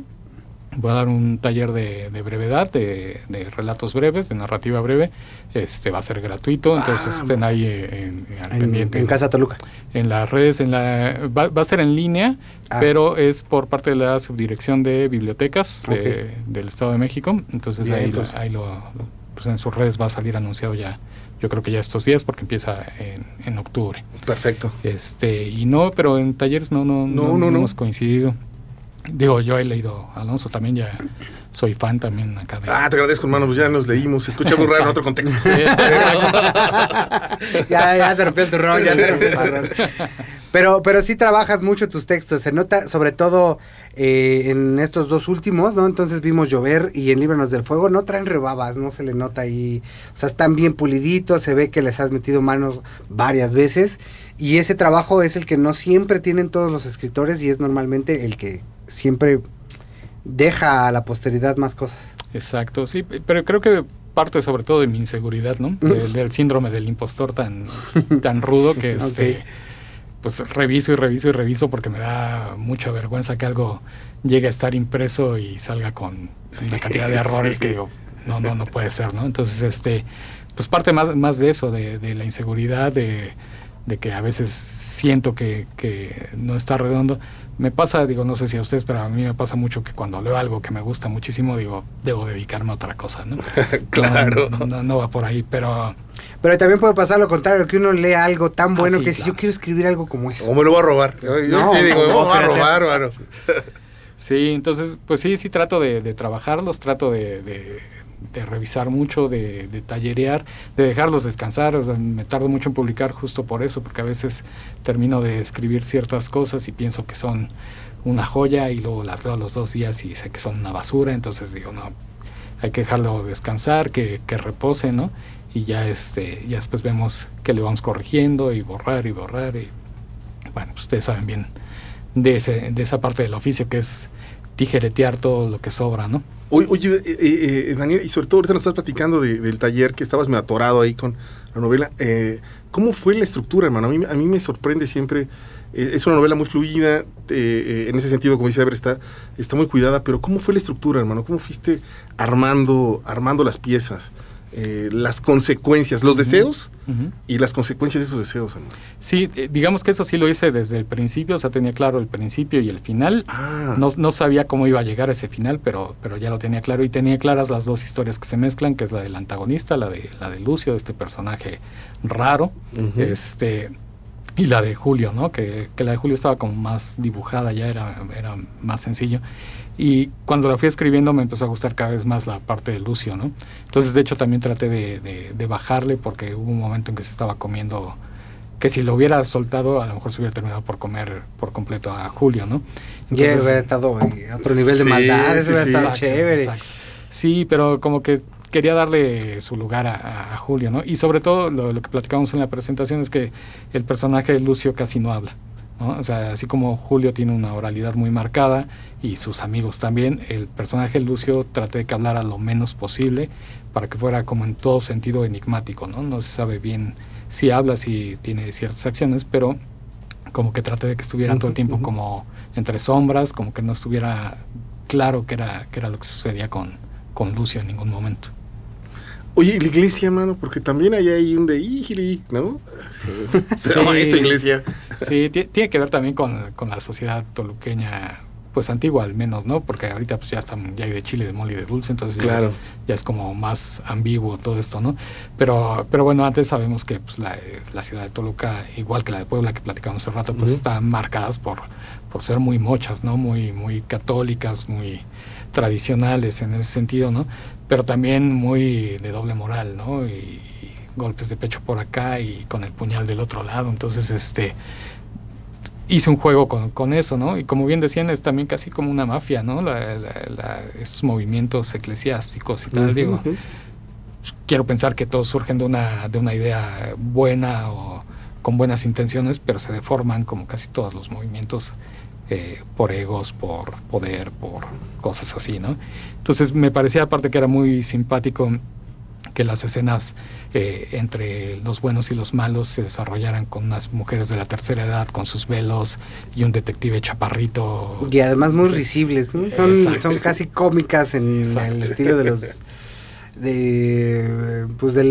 S3: Voy a dar un taller de, brevedad, de, relatos breves, de narrativa breve. Este va a ser gratuito, entonces
S2: Ah,
S3: estén ahí en, al
S2: En,
S3: pendiente.
S2: en Casa Toluca.
S3: En las redes, en la va, va a ser en línea,
S2: Ah.
S3: pero es por parte de la subdirección de bibliotecas de- del Estado de México. Entonces
S2: Bien,
S3: ahí, lo-
S2: entonces.
S3: ahí lo, pues en sus redes va a salir anunciado ya. Yo creo que ya estos días porque empieza en, en octubre.
S1: Perfecto.
S3: Este, y no, pero en talleres no, no,
S1: No,
S3: no,
S1: no,
S3: no
S1: no.
S3: hemos coincidido. Digo, yo he leído Alonso también, ya soy fan también acá de...
S1: Ah, te agradezco, hermano. Pues ya nos leímos. Se escucha muy raro en otro contexto.
S3: Sí, [LAUGHS]
S2: ya, ya se rompió el turrón, ya se rompió el turrón. Pero, pero sí trabajas mucho tus textos, se nota sobre todo eh, en estos dos últimos, ¿no? Entonces vimos Llover y en Líbranos del Fuego, no traen rebabas, no se le nota ahí, o sea, están bien puliditos, se ve que les has metido manos varias veces y ese trabajo es el que no siempre tienen todos los escritores y es normalmente el que siempre deja a la posteridad más cosas.
S3: Exacto, sí, pero creo que parte sobre todo de mi inseguridad, ¿no? [LAUGHS] Del, del síndrome del impostor tan, tan rudo que este, pues reviso y reviso y reviso porque me da mucha vergüenza que algo llegue a estar impreso y salga con una cantidad de [LAUGHS] errores
S1: Sí.
S3: que digo, no, no, no puede ser, ¿no? Entonces, este, pues parte más, más de eso, de, de la inseguridad, de, de que a veces siento que, que no está redondo. Me pasa, digo, no sé si a ustedes, pero a mí me pasa mucho que cuando leo algo que me gusta muchísimo, digo, debo dedicarme a otra cosa, ¿no? [LAUGHS]
S1: Claro.
S3: No, no, no va por ahí, pero
S2: Pero también puede pasar lo contrario, que uno lee algo tan
S3: Ah,
S2: bueno
S3: sí,
S2: que si
S3: claro.
S2: yo quiero escribir algo como eso.
S1: O me lo voy a robar. Yo
S2: No,
S1: sí digo,
S2: no,
S1: me lo voy a robar, mano.
S3: Sí, entonces, pues sí, sí trato de, de trabajarlos, trato de, de- de revisar mucho, de, tallerear, de dejarlos descansar. O sea, me tardo mucho en publicar justo por eso, porque a veces termino de escribir ciertas cosas y pienso que son una joya y luego las leo a los dos días y sé que son una basura. Entonces digo, no, hay que dejarlo descansar, que, que repose, ¿no? Y ya, este, ya después vemos que le vamos corrigiendo y borrar y borrar. Y bueno, pues ustedes saben bien de, ese, de esa parte del oficio que es tijeretear todo lo que sobra, ¿no?
S1: Oye, eh, eh, eh, Daniel, y sobre todo ahorita nos estás platicando de- del taller que estabas me atorado ahí con la novela. eh, ¿Cómo fue la estructura, hermano? A mí, a mí me sorprende siempre. eh, es una novela muy fluida, eh, en ese sentido, como dice Ever, está, está muy cuidada, pero ¿cómo fue la estructura, hermano? ¿Cómo fuiste armando, armando las piezas? Eh, las consecuencias, los deseos y las consecuencias de esos deseos, hermano.
S3: Sí, eh, digamos que eso sí lo hice desde el principio, o sea, tenía claro el principio y el final.
S1: Ah,
S3: No, no sabía cómo iba a llegar a ese final, pero, pero ya lo tenía claro y tenía claras las dos historias que se mezclan, que es la del antagonista, la de, la de Lucio, este personaje raro, este y la de Julio, ¿no? Que, que la de Julio estaba como más dibujada, ya era, era más sencillo. Y cuando la fui escribiendo me empezó a gustar cada vez más la parte de Lucio, ¿no? Entonces, de hecho, también traté de, de- de bajarle porque hubo un momento en que se estaba comiendo, que si lo hubiera soltado, a lo mejor se hubiera terminado por comer por completo a Julio, ¿no?
S2: Ya hubiera estado en otro nivel de
S1: Sí,
S2: maldad, eso
S1: sí,
S2: hubiera
S1: sí.
S2: estado
S3: Exacto,
S2: chévere.
S3: exacto. Sí, pero como que quería darle su lugar a Julio, ¿no? Y sobre todo lo, lo que platicamos en la presentación es que el personaje de Lucio casi no habla, ¿no? O sea, así como Julio tiene una oralidad muy marcada y sus amigos también, el personaje Lucio traté de que hablara lo menos posible para que fuera como en todo sentido enigmático, ¿no? No se sabe bien si habla, si tiene ciertas acciones, pero como que traté de que estuviera todo el tiempo como entre sombras, como que no estuviera claro qué era, qué era lo que sucedía con, con Lucio en ningún momento.
S1: Oye, ¿y la iglesia, mano, porque también hay ahí un de "Ijili", ¿no? Se llama esta iglesia.
S3: Sí, ti- tiene que ver también con, con la sociedad toluqueña, pues antigua al menos, ¿no? Porque ahorita pues ya están, ya hay de chile, de mole y de dulce, entonces ya,
S1: Claro.
S3: es, ya es como más ambiguo todo esto, ¿no? Pero, pero bueno, antes sabemos que pues, la, la ciudad de Toluca, igual que la de Puebla que platicamos hace rato, pues están marcadas por, por ser muy mochas, ¿no? Muy, muy católicas, muy tradicionales en ese sentido, ¿no? Pero también muy de doble moral, ¿no? Y, y golpes de pecho por acá y con el puñal del otro lado. Entonces, este hice un juego con, con eso, ¿no? Y como bien decían, es también casi como una mafia, ¿no? La- la- la- estos movimientos eclesiásticos y tal, digo
S1: ujú.
S3: quiero pensar que todos surgen de una, de una idea buena o con buenas intenciones, pero se deforman como casi todos los movimientos eh, por egos, por poder, por cosas así, ¿no? Entonces me parecía aparte que era muy simpático que las escenas eh, entre los buenos y los malos se desarrollaran con unas mujeres de la tercera edad con sus velos y un detective chaparrito.
S2: Y además muy risibles, son, son, casi cómicas en el estilo de los [LAUGHS] de pues de,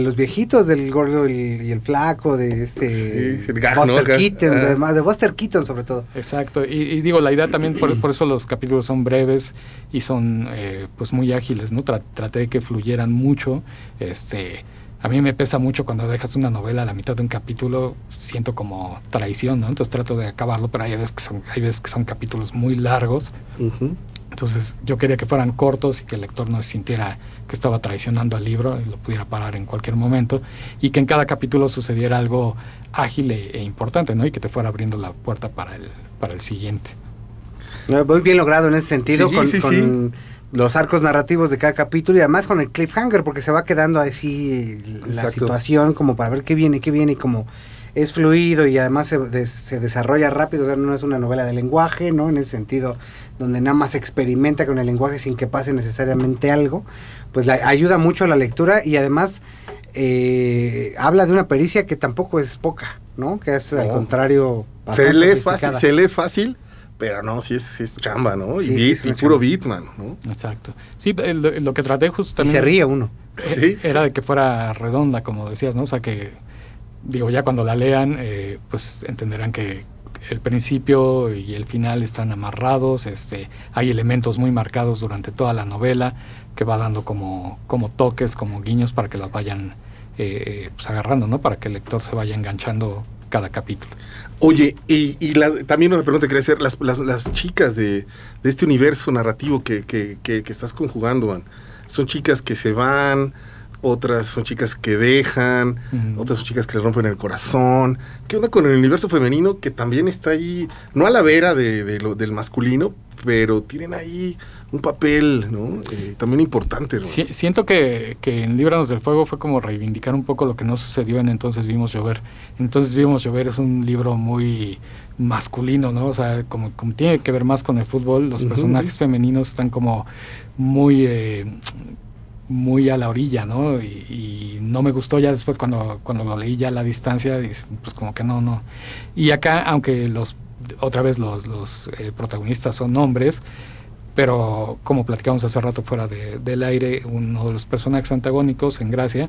S2: los viejitos del gordo y el flaco de este Buster Keaton ah. de, Buster Keaton sobre todo.
S3: Exacto y, digo la idea también por, eso los capítulos son breves y son eh, pues muy ágiles no traté de que fluyeran mucho este a mí me pesa mucho cuando dejas una novela a la mitad de un capítulo siento como traición no entonces trato de acabarlo pero hay veces que son hay veces que son capítulos muy largos entonces yo quería que fueran cortos y que el lector no sintiera que estaba traicionando al libro y lo pudiera parar en cualquier momento y que en cada capítulo sucediera algo ágil e, e importante, ¿no? Y que te fuera abriendo la puerta para el, para el siguiente.
S2: Muy bien logrado en ese sentido con, los arcos narrativos de cada capítulo y además con el cliffhanger porque se va quedando así la situación como para ver qué viene, qué viene y como es fluido y además se, se desarrolla rápido, o sea, no es una novela de lenguaje, ¿no? En ese sentido, donde nada más experimenta con el lenguaje sin que pase necesariamente algo, pues la, ayuda mucho a la lectura y además eh, habla de una pericia que tampoco es poca, ¿no? Que es al contrario...
S1: Se lee, fácil, se lee fácil, pero no, sí es, es chamba, ¿no? Y, beat, y puro beatman, ¿no?
S3: Exacto. Sí, lo, que traté justo también...
S2: Y se ríe uno.
S3: ¿Sí? Era de que fuera redonda, como decías, ¿no? O sea, que digo, ya cuando la lean, eh, pues entenderán que el principio y el final están amarrados, este, hay elementos muy marcados durante toda la novela que va dando como, como toques, como guiños para que las vayan eh, pues agarrando, ¿no? Para que el lector se vaya enganchando cada capítulo.
S1: Oye, y, y también una pregunta que quería hacer, las, las, chicas de, de, este universo narrativo que, que, que, que estás conjugando, son chicas que se van, otras son chicas que dejan, otras son chicas que le rompen el corazón. ¿Qué onda con el universo femenino que también está ahí, no a la vera de, lo, del masculino, pero tienen ahí un papel ¿no? Eh, también importante.
S3: siento que, que en Líbranos del Fuego fue como reivindicar un poco lo que no sucedió en Entonces Vimos Llover. Entonces Vimos Llover es un libro muy masculino, ¿no? O sea, como, como tiene que ver más con el fútbol, los personajes femeninos están como muy... Eh, muy a la orilla, ¿no? Y, no me gustó ya después cuando, cuando lo leí ya a la distancia, pues como que no, no. Y acá, aunque los, otra vez los, los eh, protagonistas son hombres, pero como platicamos hace rato fuera de, del aire, uno de los personajes antagónicos en Gracia,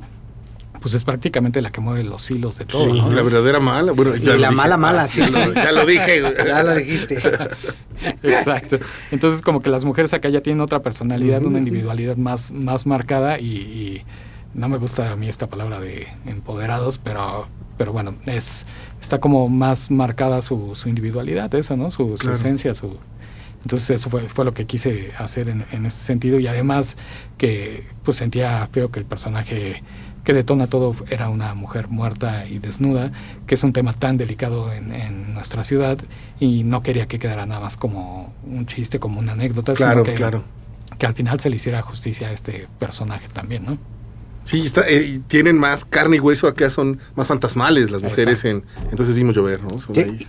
S3: pues es prácticamente la que mueve los hilos de todo. Sí,
S1: la verdadera mala. Bueno,
S2: la mala, mala, sí.
S1: Ya lo, dije. [LAUGHS]
S2: ya lo dijiste. [LAUGHS]
S3: Exacto. Entonces, como que las mujeres acá ya tienen otra personalidad, una individualidad más, más marcada y, no me gusta a mí esta palabra de empoderados, pero, pero bueno, es está como más marcada su, su individualidad, eso, ¿no? Su, esencia, su... Entonces eso fue, fue lo que quise hacer en, en ese sentido y además que pues sentía feo que el personaje que detona todo era una mujer muerta y desnuda, que es un tema tan delicado en, nuestra ciudad y no quería que quedara nada más como un chiste, como una anécdota,
S1: claro, que, claro.
S3: que al final se le hiciera justicia a este personaje también, ¿no?
S1: Sí, está, eh, tienen más carne y hueso, acá son más fantasmales las mujeres, en, entonces vimos llover, ¿no?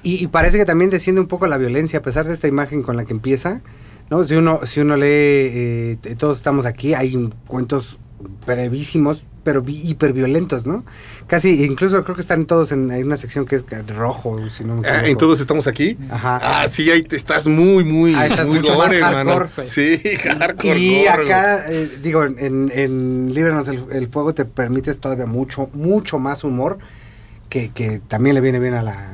S2: Y, parece que también desciende un poco la violencia, a pesar de esta imagen con la que empieza, ¿no? Si uno, si uno lee, eh, todos estamos aquí, hay cuentos brevísimos, pero hiperviolentos, ¿no? Casi, incluso creo que están todos en hay una sección que es rojo, si no
S1: ah, ¿En todos estamos aquí? Ajá. Ah, sí, ahí estás muy, muy,
S2: ah, estás muy gore, hermano.
S1: Sí, [LAUGHS] hardcore.
S2: Y acá, eh, digo, en, en Líbranos el, Fuego te permites todavía mucho, mucho más humor que, que también le viene bien a la,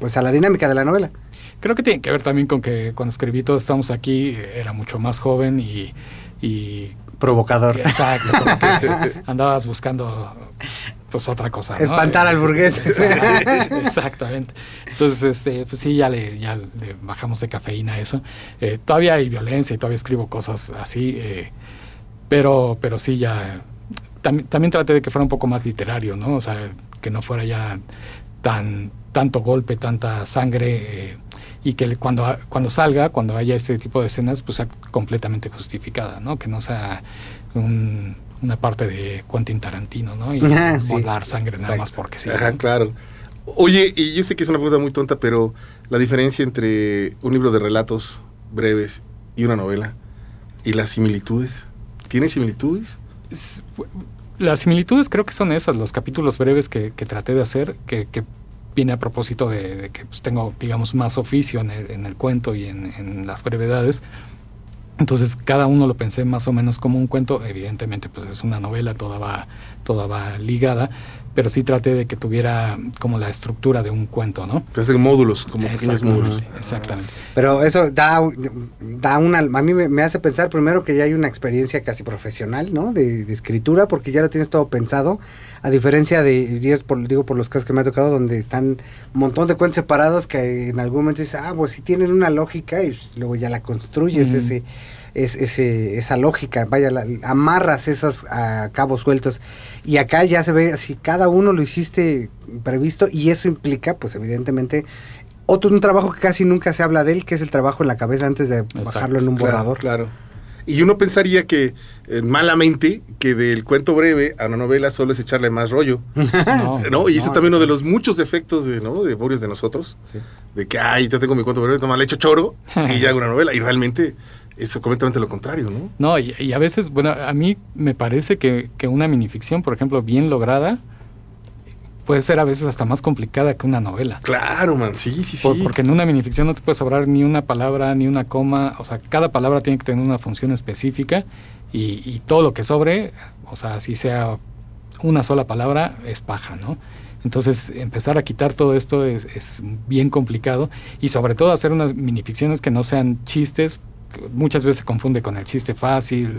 S2: pues a la dinámica de la novela.
S3: Creo que tiene que ver también con que cuando escribí Todos estamos aquí era mucho más joven y, y
S2: Provocador.
S3: Exacto. [LAUGHS] andabas buscando pues otra cosa.
S2: Espantar al burgués. [LAUGHS]
S3: Exactamente. Entonces, este, pues sí, ya le, ya le bajamos de cafeína a eso. Eh, todavía hay violencia y todavía escribo cosas así, eh, pero, pero sí ya. también traté de que fuera un poco más literario, ¿no? O sea, que no fuera ya tan tanto golpe, tanta sangre. Eh, y que cuando, cuando salga, cuando haya este tipo de escenas, pues sea completamente justificada, ¿no? Que no sea una parte de Quentin Tarantino, ¿no? Y [LAUGHS] ah, sangre nada más porque sí.
S1: Ajá, claro. Oye, y yo sé que es una pregunta muy tonta, pero la diferencia entre un libro de relatos breves y una novela y las similitudes, ¿tiene similitudes?
S3: las similitudes creo que son esas, los capítulos breves que, traté de hacer, que, viene a propósito de, que pues, tengo, digamos, más oficio en el, cuento y en, las brevedades. Entonces cada uno lo pensé más o menos como un cuento, evidentemente pues es una novela, toda va, toda va ligada, pero sí traté de que tuviera como la estructura de un cuento, ¿no?
S1: Pero módulos, como pequeños módulos.
S3: Exactamente.
S2: Pero eso da, da una, a mí me, hace pensar primero que ya hay una experiencia casi profesional, ¿no? De, escritura, porque ya lo tienes todo pensado, a diferencia de, digo por los casos que me ha tocado, donde están un montón de cuentos separados que en algún momento dices, ah, pues sí tienen una lógica y luego ya la construyes, ese es, ese, esa lógica, vaya, amarras esos cabos sueltos. Y acá ya se ve así, cada uno lo hiciste previsto y eso implica, pues evidentemente, otro un trabajo que casi nunca se habla de él, que es el trabajo en la cabeza antes de bajarlo en un borrador.
S1: Claro. Y uno pensaría que, eh, malamente, que del cuento breve a una novela solo es echarle más rollo. [LAUGHS] [LAUGHS] no, Y eso también uno de los muchos defectos de, ¿no? de de nosotros. De que, ay, te tengo mi cuento breve, toma, le echo choro [LAUGHS] y ya hago una novela. Y realmente es completamente lo contrario, ¿no?
S3: No, y, a veces, bueno, a mí me parece que, que, una minificción, por ejemplo, bien lograda, puede ser a veces hasta más complicada que una novela.
S1: Claro, man, sí, sí, sí.
S3: Porque en una minificción no te puede sobrar ni una palabra, ni una coma, o sea, cada palabra tiene que tener una función específica y, y todo lo que sobre, o sea, si sea una sola palabra, es paja, ¿no? Entonces, empezar a quitar todo esto es, es, bien complicado y sobre todo hacer unas minificciones que no sean chistes, muchas veces se confunde con el chiste fácil,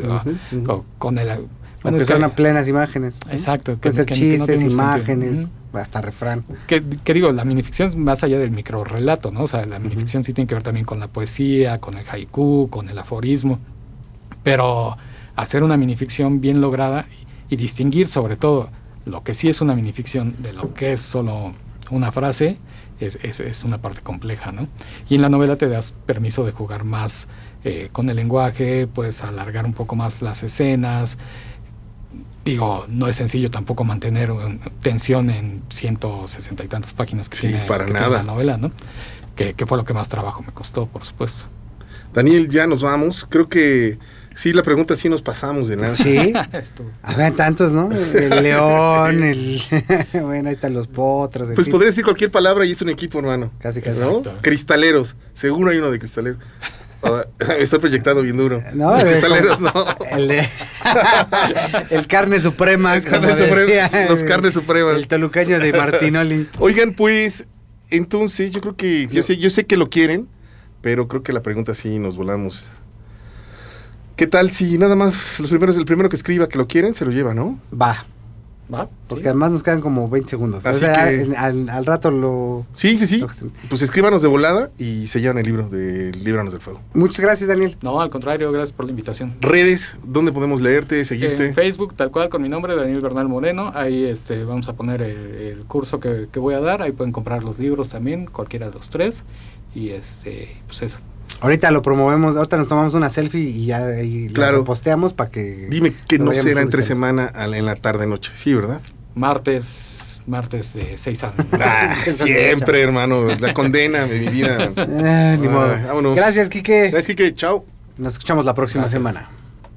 S3: con el...
S2: Bueno, es que son plenas imágenes.
S3: Exacto.
S2: Que, ser chistes, imágenes, hasta refrán.
S3: Que, digo, la minificción es más allá del microrelato, ¿no? O sea, la minificción sí tiene que ver también con la poesía, con el haiku, con el aforismo. Pero hacer una minificción bien lograda y, distinguir sobre todo lo que sí es una minificción de lo que es solo una frase, es, es, es, una parte compleja, ¿no? Y en la novela te das permiso de jugar más eh, con el lenguaje, puedes alargar un poco más las escenas. Digo, no es sencillo tampoco mantener tensión en 160 y tantas páginas que, tiene,
S1: para nada.
S3: la novela, ¿no? Que, fue lo que más trabajo me costó, por supuesto.
S1: Daniel, ya nos vamos. Creo que Sí, la pregunta sí nos pasamos de nada.
S2: Sí. [LAUGHS] Había tantos, ¿no? El [LAUGHS] león, el. [LAUGHS] bueno, ahí están los potros.
S1: Pues podría decir cualquier palabra y es un equipo, hermano.
S2: Casi, casi.
S1: Cristaleros. Seguro hay uno de cristaleros. Me estoy proyectando bien duro.
S2: No,
S1: cristaleros, no.
S2: El, el carne suprema.
S1: carne los carnes supremas.
S2: El tolucaño de Martinoli.
S1: Oigan, pues, entonces yo creo que. Yo sé, yo sé que lo quieren, pero creo que la pregunta sí nos volamos. ¿Qué tal si nada más los primeros, el primero que escriba que lo quieren, se lo lleva, ¿no?
S2: Va. ¿Va? Porque además nos quedan como 20 segundos. Así o sea, que... al, rato lo...
S1: Sí, sí, sí. Pues escríbanos de volada y se llevan el libro de Líbranos del Fuego.
S2: Muchas gracias, Daniel.
S3: No, al contrario, gracias por la invitación.
S1: Redes, ¿dónde podemos leerte, seguirte?
S3: En Facebook, tal cual, con mi nombre, Daniel Bernal Moreno. Ahí este, vamos a poner el, curso que, que, voy a dar. Ahí pueden comprar los libros también, cualquiera de los tres. Y este, pues eso.
S2: Ahorita lo promovemos, ahorita nos tomamos una selfie y ya ahí lo posteamos para que...
S1: Dime que no será entre semana en la tarde noche, sí, ¿verdad?
S3: Martes, martes de 6 a
S1: ah, [LAUGHS] Siempre, hermano, la condena de mi vida.
S2: Ah, [LAUGHS] ni modo. vámonos. Gracias, Quique.
S1: Gracias, Quique. Chao.
S2: Nos escuchamos la próxima semana.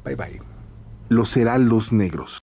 S2: Bye, bye.
S1: Los Heraldos Negros.